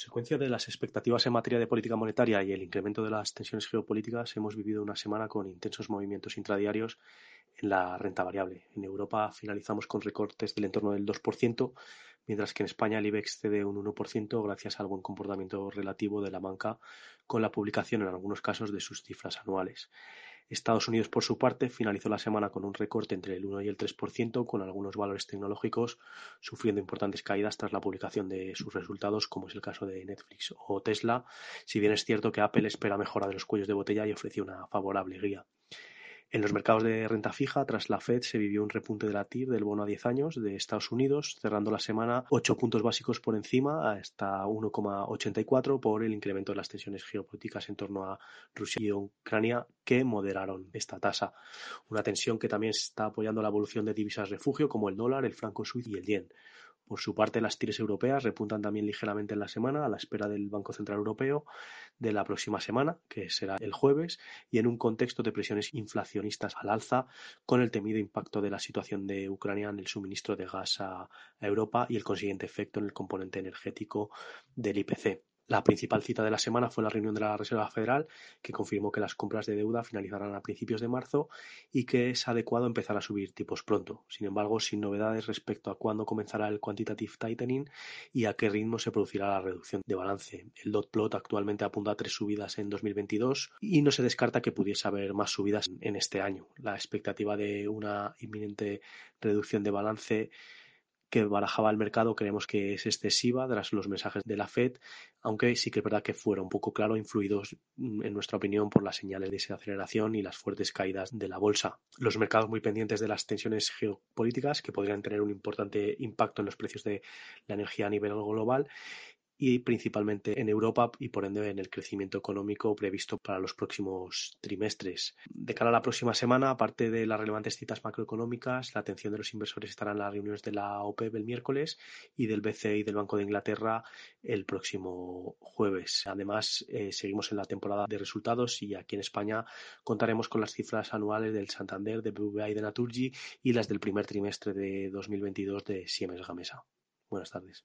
consecuencia de las expectativas en materia de política monetaria y el incremento de las tensiones geopolíticas, hemos vivido una semana con intensos movimientos intradiarios en la renta variable. En Europa finalizamos con recortes del entorno del 2%, mientras que en España el IBEX cede un 1% gracias al buen comportamiento relativo de la banca con la publicación en algunos casos de sus cifras anuales. Estados Unidos, por su parte, finalizó la semana con un recorte entre el 1 y el 3%, con algunos valores tecnológicos sufriendo importantes caídas tras la publicación de sus resultados, como es el caso de Netflix o Tesla, si bien es cierto que Apple espera mejora de los cuellos de botella y ofrece una favorable guía. En los mercados de renta fija, tras la Fed, se vivió un repunte de la TIR del bono a 10 años de Estados Unidos, cerrando la semana 8 puntos básicos por encima, hasta 1,84 por el incremento de las tensiones geopolíticas en torno a Rusia y Ucrania, que moderaron esta tasa. Una tensión que también está apoyando la evolución de divisas refugio como el dólar, el franco suizo y el yen. Por su parte, las tires europeas repuntan también ligeramente en la semana a la espera del Banco Central Europeo de la próxima semana, que será el jueves, y en un contexto de presiones inflacionistas al alza, con el temido impacto de la situación de Ucrania en el suministro de gas a Europa y el consiguiente efecto en el componente energético del IPC. La principal cita de la semana fue la reunión de la Reserva Federal, que confirmó que las compras de deuda finalizarán a principios de marzo y que es adecuado empezar a subir tipos pronto. Sin embargo, sin novedades respecto a cuándo comenzará el quantitative tightening y a qué ritmo se producirá la reducción de balance. El dot plot actualmente apunta a tres subidas en 2022 y no se descarta que pudiese haber más subidas en este año. La expectativa de una inminente reducción de balance que barajaba el mercado creemos que es excesiva tras los mensajes de la Fed, aunque sí que es verdad que fuera un poco claro, influidos mm, en nuestra opinión por las señales de desaceleración y las fuertes caídas de la bolsa. Los mercados muy pendientes de las tensiones geopolíticas que podrían tener un importante impacto en los precios de la energía a nivel global y principalmente en Europa y por ende en el crecimiento económico previsto para los próximos trimestres. De cara a la próxima semana, aparte de las relevantes citas macroeconómicas, la atención de los inversores estará en las reuniones de la OPEP el miércoles y del BCE y del Banco de Inglaterra el próximo jueves. Además, eh, seguimos en la temporada de resultados y aquí en España contaremos con las cifras anuales del Santander, de BBVA y de Naturgy y las del primer trimestre de 2022 de Siemens Gamesa. Buenas tardes.